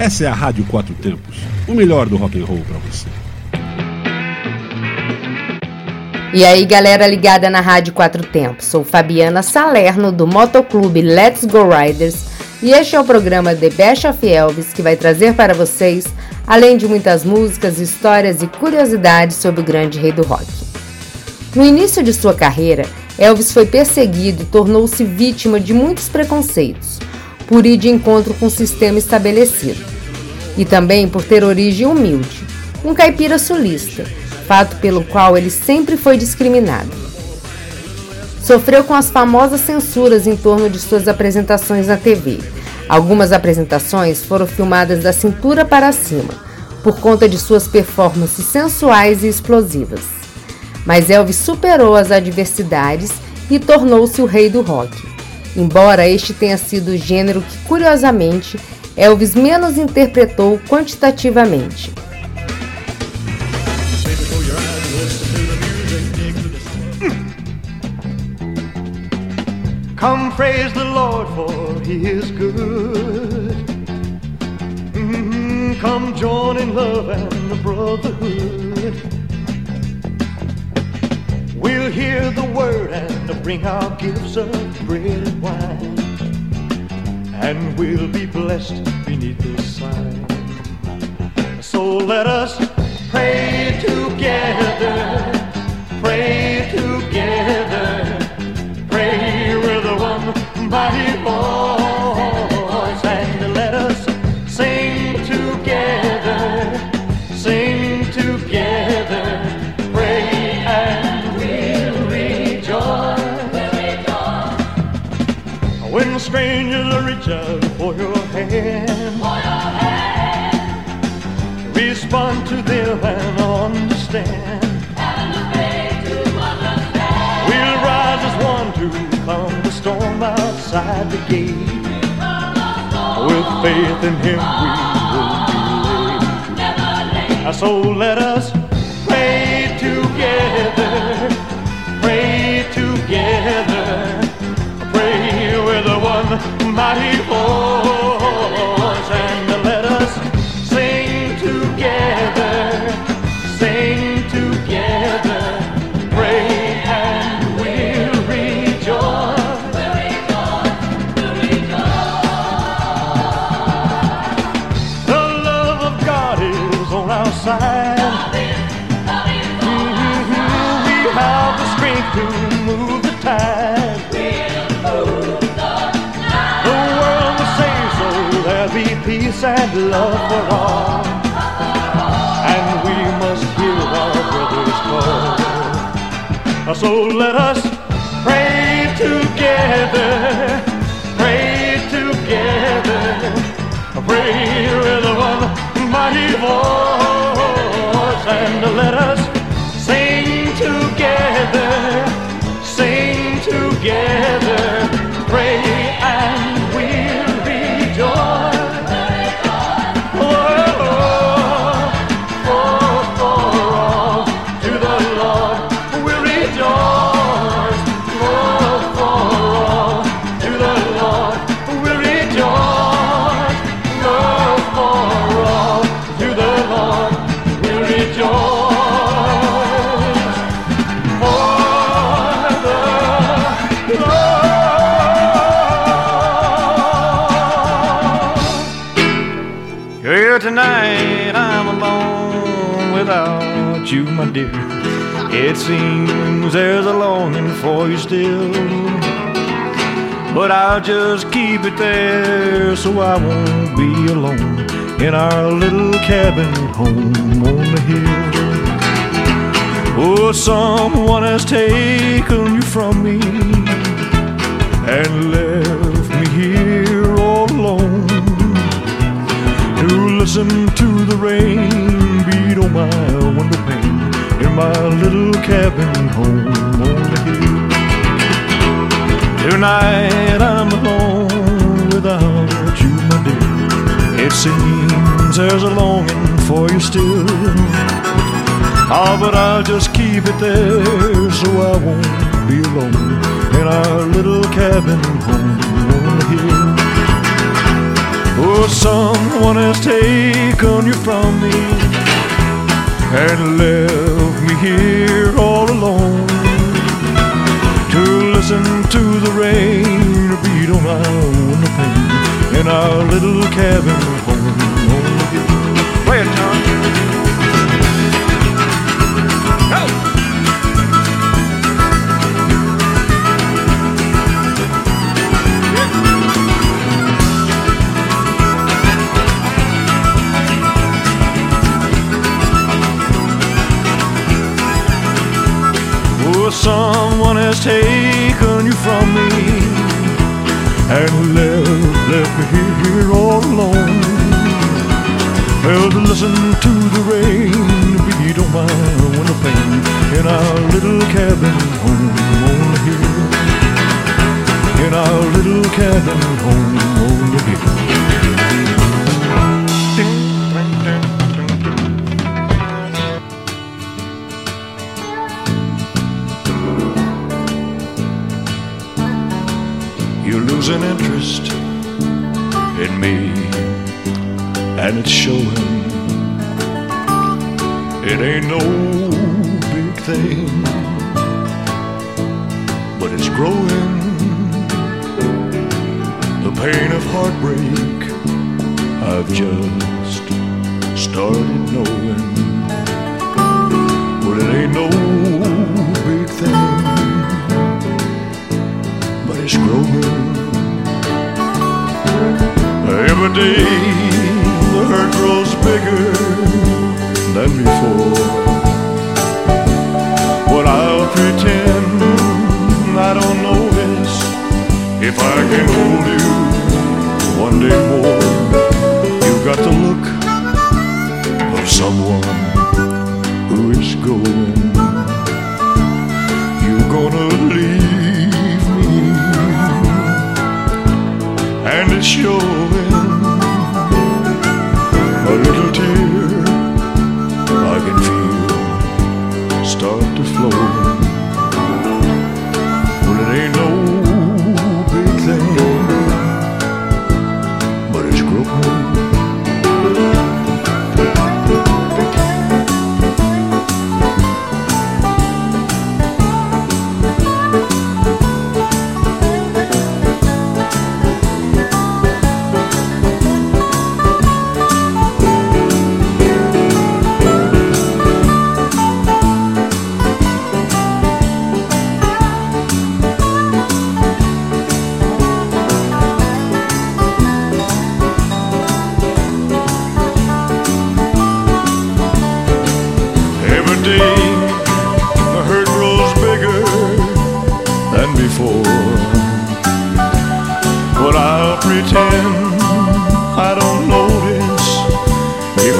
Essa é a Rádio Quatro Tempos, o melhor do rock and roll para você. E aí, galera ligada na Rádio Quatro Tempos. Sou Fabiana Salerno do Motoclube Let's Go Riders e este é o programa The Best of Elvis que vai trazer para vocês, além de muitas músicas, histórias e curiosidades sobre o grande rei do rock. No início de sua carreira, Elvis foi perseguido e tornou-se vítima de muitos preconceitos, por ir de encontro com o sistema estabelecido, e também por ter origem humilde, um caipira sulista, fato pelo qual ele sempre foi discriminado. Sofreu com as famosas censuras em torno de suas apresentações na TV. Algumas apresentações foram filmadas da cintura para cima, por conta de suas performances sensuais e explosivas. Mas Elvis superou as adversidades e tornou-se o rei do rock. Embora este tenha sido o gênero que, curiosamente, Elvis menos interpretou quantitativamente. Come praise the Lord for he is good. Mm-hmm. Come join in love and the brotherhood. We'll hear the word and bring our gifts of bread and wine. And we'll be blessed beneath the sign. So let us pray together, pray together, pray with the one mighty voice, strangers reach out for your hand, respond to them and understand. We'll rise as one to calm the storm outside the gate. With faith in Him, we will be late. So let us pray together, pray together, pray with the one mighty voice, peace and love for all. And we must hear our brothers call. So let us pray together, pray together, pray with one mighty voice, and let us sing together, sing together, It seems there's a longing for you still. But I'll just keep it there so I won't be alone in our little cabin home on the hill. Oh, someone has taken you from me and left me here all alone to listen to the rain beat on my window pane little cabin home on the hill. Tonight I'm alone without you, my dear. It seems there's a longing for you still. Ah, but I'll just keep it there so I won't be alone in our little cabin home on the hill. Oh, someone has taken you from me and left here all alone to listen to the rain beat on my window pane in our little cabin home. Play it, John. Oh, someone has taken you from me and left, left me here, here all alone. Well, to listen to the rain beat on my window pane in our little cabin home on the hill. In our little cabin home on the hill. You're interest in me, and it's showing. It ain't no big thing, but it's growing. The pain of heartbreak I've just started knowing. But it ain't no big thing but it's growing. Every day the hurt grows bigger than before. But I'll pretend I don't notice if I can hold you one day more. You've got the look of someone who is going. You're gonna leave me, and it's showing. Start to flow.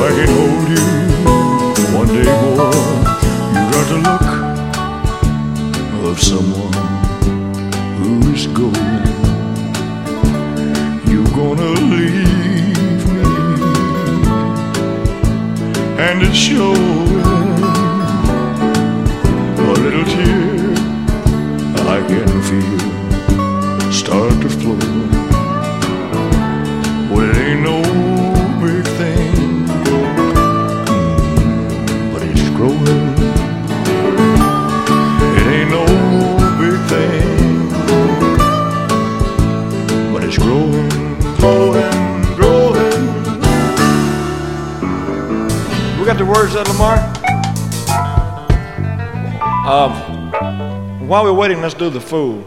I can hold you one day more. You got the look of someone who is going. You're gonna leave me and it showing the Lamar. Um, while we're waiting, let's do the fool.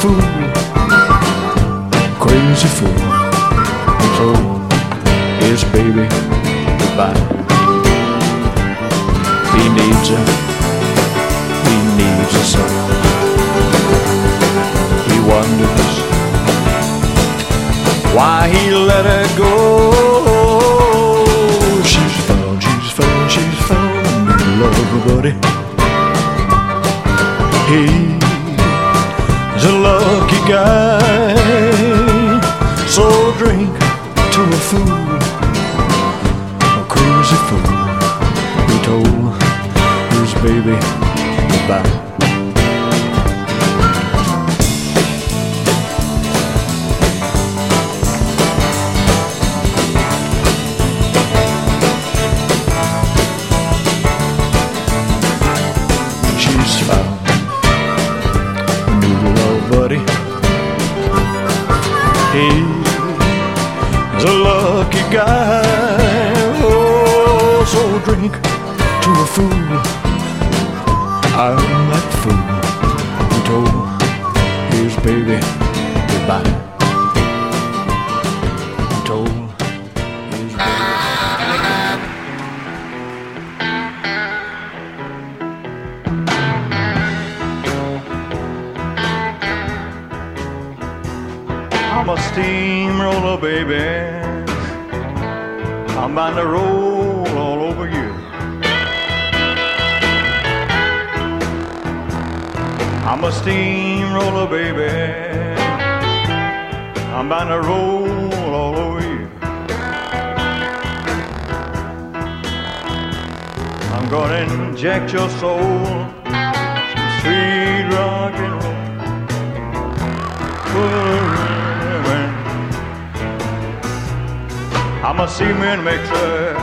Fool, crazy fool. Told his baby goodbye. He needs her, he needs her so. He wonders why he let her go. She's found, she's found, she's found lover, buddy. He's a guy. So drink to a fool, a crazy fool. He told his baby goodbye. I'm gonna inject your soul, some sweet rock and roll. I'm a cement mixer,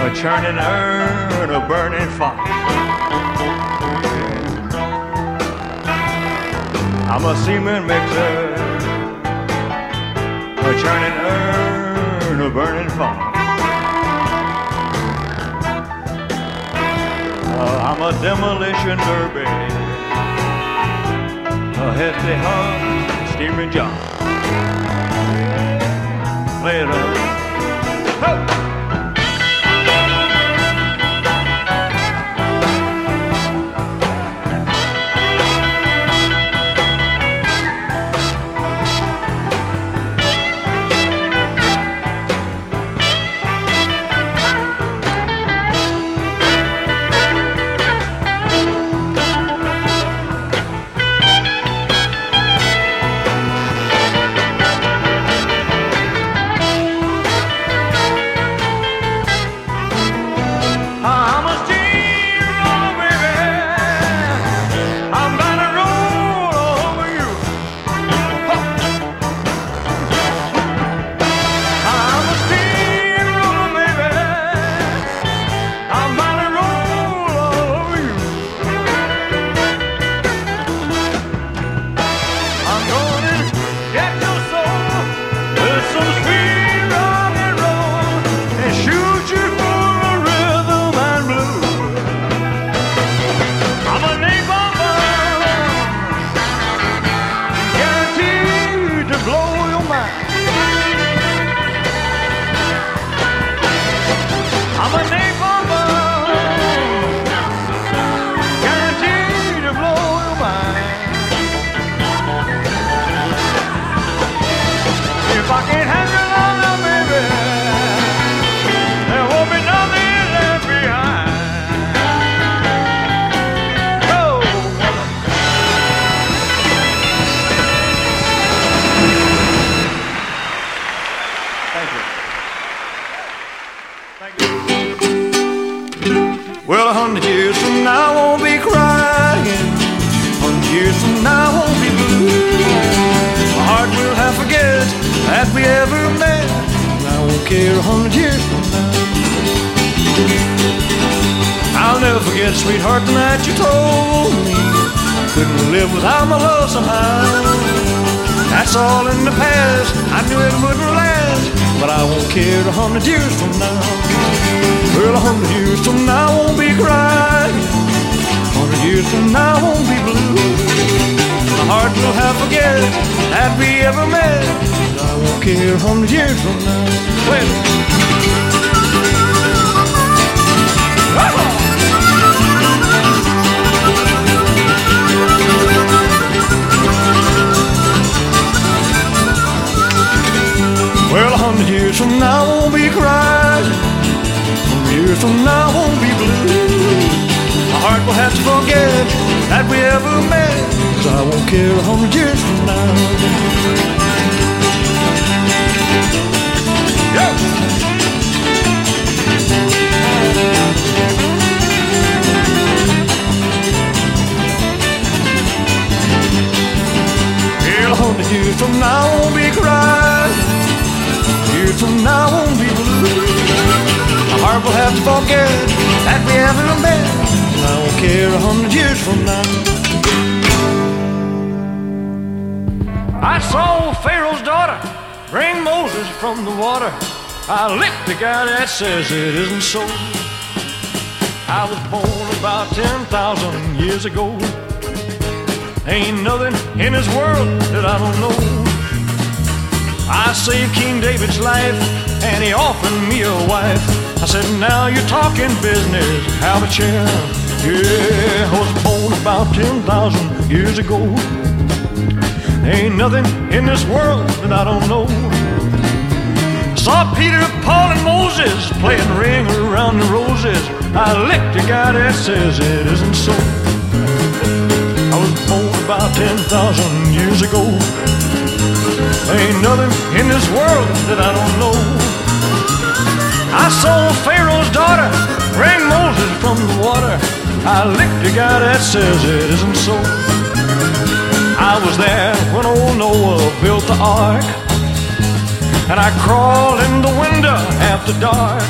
a churning urn, a burning fire. I'm a cement mixer, a churning urn, a burning fire. I'm a demolition derby a hefty hug, steaming John. Play Care a hundred years from now. I'll never forget, sweetheart, the night you told me couldn't live without my love somehow. That's all in the past. I knew it wouldn't last, but I won't care a hundred years from now. Well, a hundred years from now I won't be crying. A hundred years from now I won't be blue. My heart will have forget that we ever met. I won't care a hundred years from now. Well, Well, a hundred years from now I won't be crying. A hundred years from now I won't be blue. My heart will have to forget that we ever met. Cause I won't care a hundred years from now. The guy that says it isn't so. I was born about 10,000 years ago. Ain't nothing in this world that I don't know. I saved King David's life and he offered me a wife. I said, now you're talking business, have a chair. Yeah, I was born about 10,000 years ago. Ain't nothing in this world that I don't know. Saw Peter, Paul, and Moses playing ring around the roses. I licked a guy that says it isn't so. I was born about 10,000 years ago. Ain't nothing in this world that I don't know. I saw Pharaoh's daughter bring Moses from the water. I licked a guy that says it isn't so. I was there when old Noah built the ark. And I crawled in the window after dark.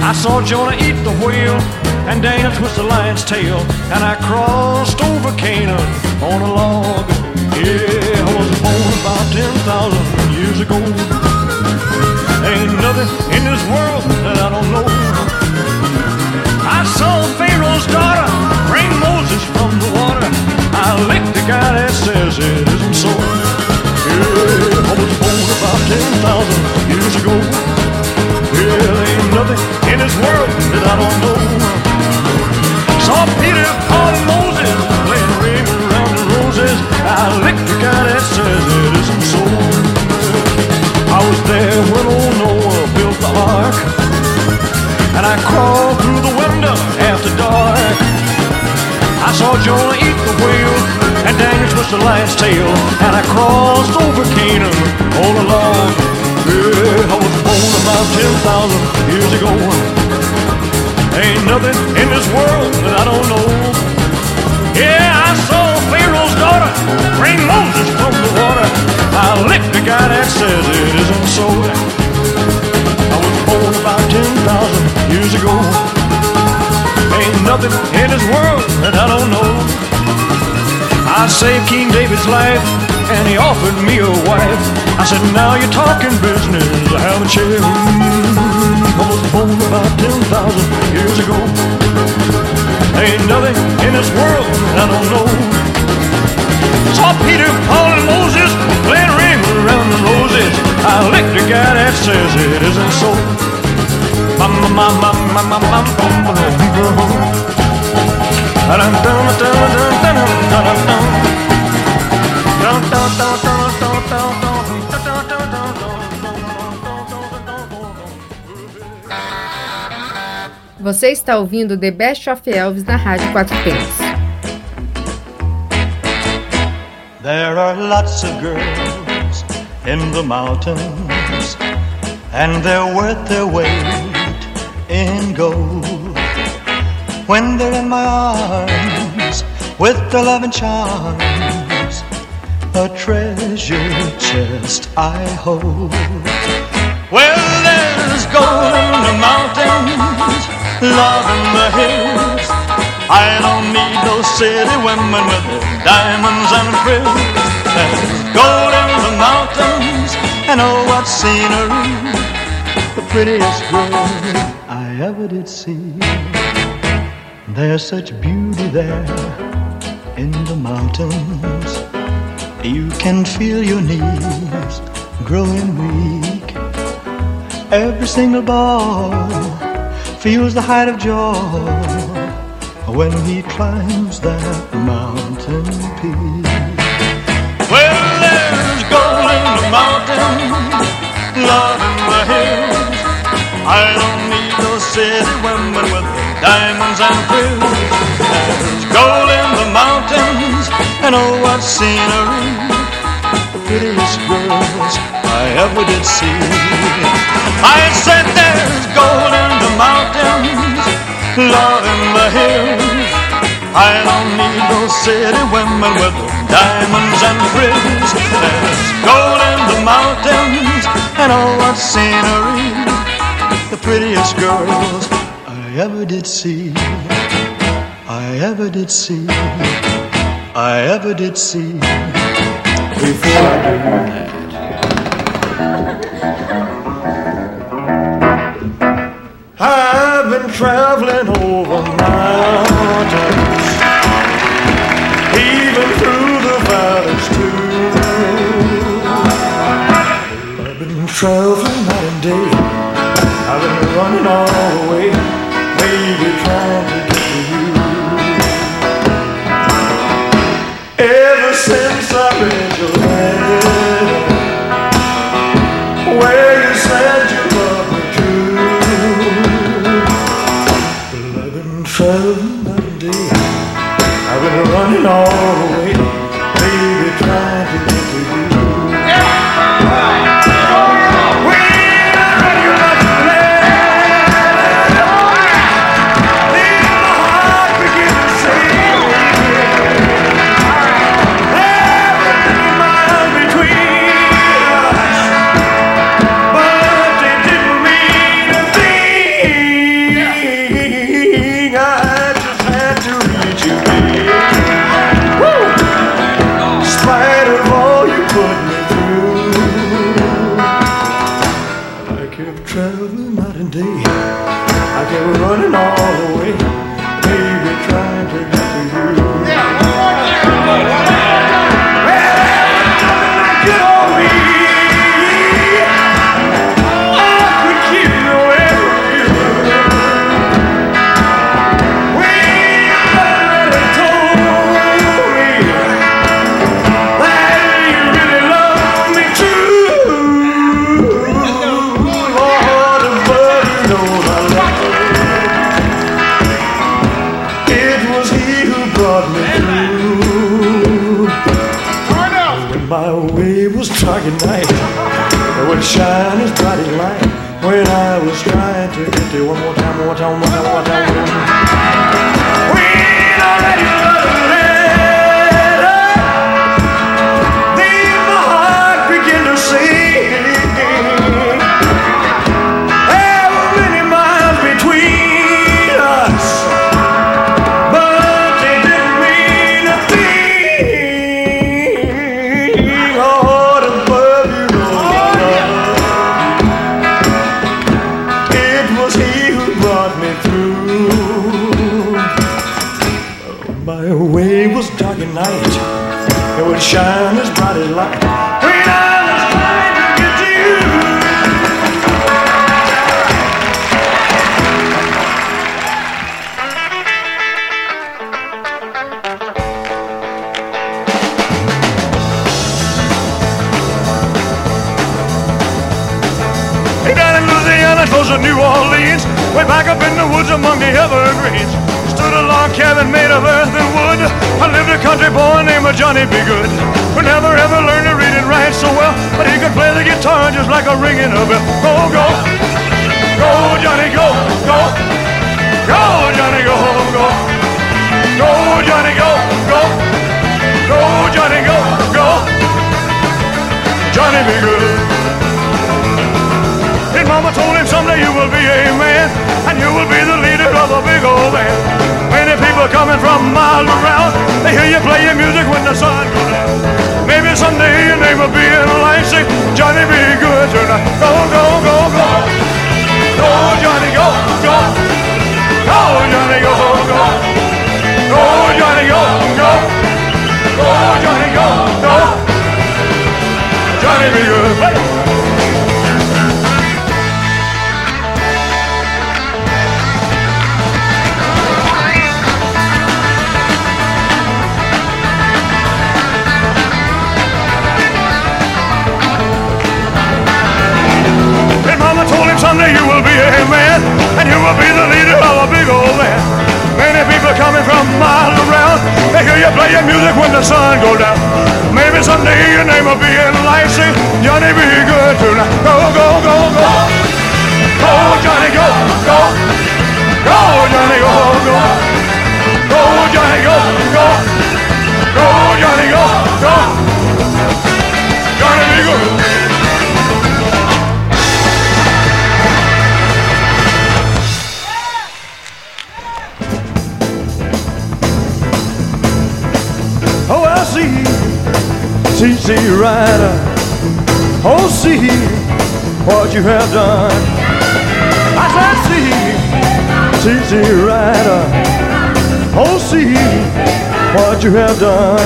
I saw Jonah eat the whale and Dana twist the lion's tail. And I crossed over Canaan on a log. Yeah, I was born about 10,000 years ago. Ain't nothing The lion's tail. And I crossed over Canaan all a log. Yeah, I was born about 10,000 years ago. Ain't nothing in this world that I don't know. Yeah, I saw Pharaoh's daughter bring Moses from the water. I saved King David's life and he offered me a wife. I said, now you're talking business, I have a. I was born about 10,000 years ago. Ain't nothing in this world I don't know. Saw Peter, Paul, and Moses playing ring around the roses. I licked the guy that says it isn't so. Bum, bum, bum, bum, bum, bum, bum, Você está ouvindo The Best of Elvis na Rádio Quatro Tempos. There are lots of girls in the mountains, and they're worth their weight in gold. When they're in my arms with their loving charms, a treasure chest I hold. Well, there's gold in the mountains, love in the hills. I don't need no city women with their diamonds and frills. There's gold in the mountains and oh, what scenery. The prettiest girl I ever did see. There's such beauty there in the mountains. You can feel your knees growing weak. Every single boy feels the height of joy when he climbs that mountain peak. Well, there's gold in the mountains, love in the hills. I don't need no city diamonds and pearls. There's gold in the mountains, and oh, what scenery! The prettiest girls I ever did see. I said there's gold in the mountains, love in the hills. I don't need no city women with diamonds and frills. There's gold in the mountains, and oh, what scenery! The prettiest girls ever did see. I ever did see. I ever did see. Before I that. I've been traveling over at night, it would shine evergreens, stood a log cabin made of earth and wood. I lived a country boy named Johnny B. Goode, who never ever learned to read and write so well, but he could play the guitar just like a ringing a bell. Go, go, go, Johnny, go, go, go, Johnny, go, go, go, Johnny, go, go, go, Johnny, go, go, Johnny B. Goode. His mama told him someday you will be a man, and you will be the of a big old band. Many people coming from miles around, they hear you play your music when the sun goes down. Maybe someday your name will be in a line, say, Johnny be good tonight. Go, go, go, go. Go, Johnny, go, go. Go, Johnny, go, go. Go, Johnny, go, go. Go, Johnny, go, go. Johnny be good. Hey. You will be a man, and you will be the leader of a big old band. Many people coming from miles around, they hear you play your music when the sun goes down. Maybe someday your name will be in lights, say, Johnny, be good tonight. Go, go, go, go. Go, Johnny, go, go. Go, Johnny. Go, CC Rider. Oh, see what you have done. I said, see, CC Rider. Oh, see what you have done.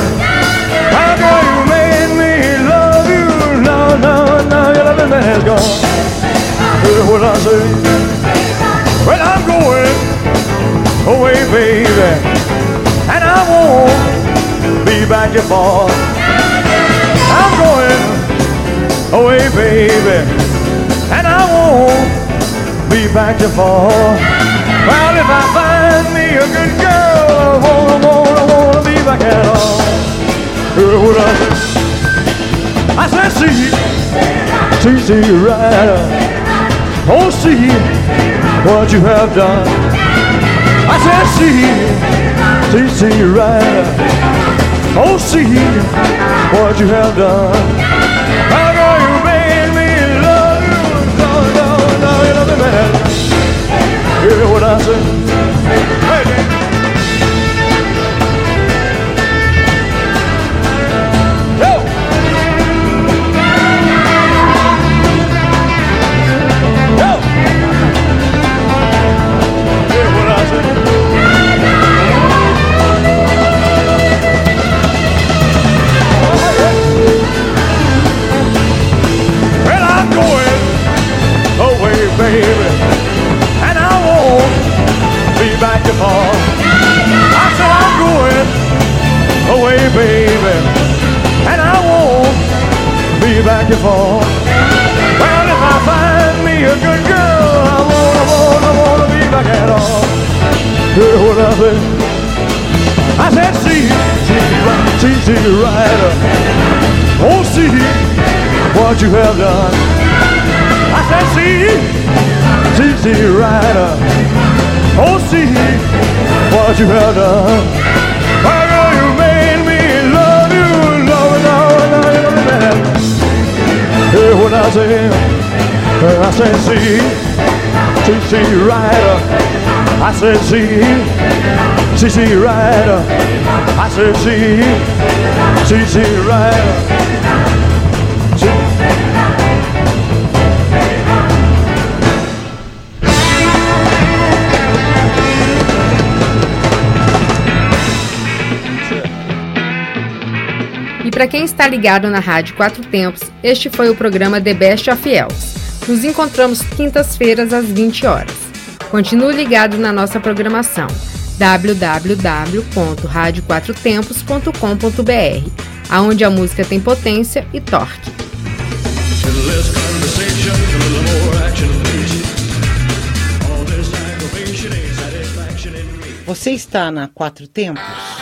How girl, you made me love you. No, no, no, your loving has gone. Hear what I say? Well, I'm going away, baby, and I won't be back your far. I'm going away, baby, and I won't be back to fall. Well, if I find me a good girl, I won't, I won't be back at all. What I? I said, see, see, see, right. Oh, see what you have done. I said, see, see, see, right. Oh, see what you have done. How girl, you made me love you. No, no, no, you love me bad. Hear what I say? Hey, what you have done. I said, see, see, see, rider. Oh, see what you have done. Girl, you made me love you, love, love, love. Hear what I say? I said, see, see, see, rider. I said, see, see, see, rider. I said, see, see, see, rider. Para quem está ligado na Rádio Quatro Tempos, este foi o programa The Best of Elves. Nos encontramos quintas-feiras às 20 horas. Continue ligado na nossa programação www.radioquatrotempos.com.br, aonde a música tem potência e torque. Você está na Quatro Tempos?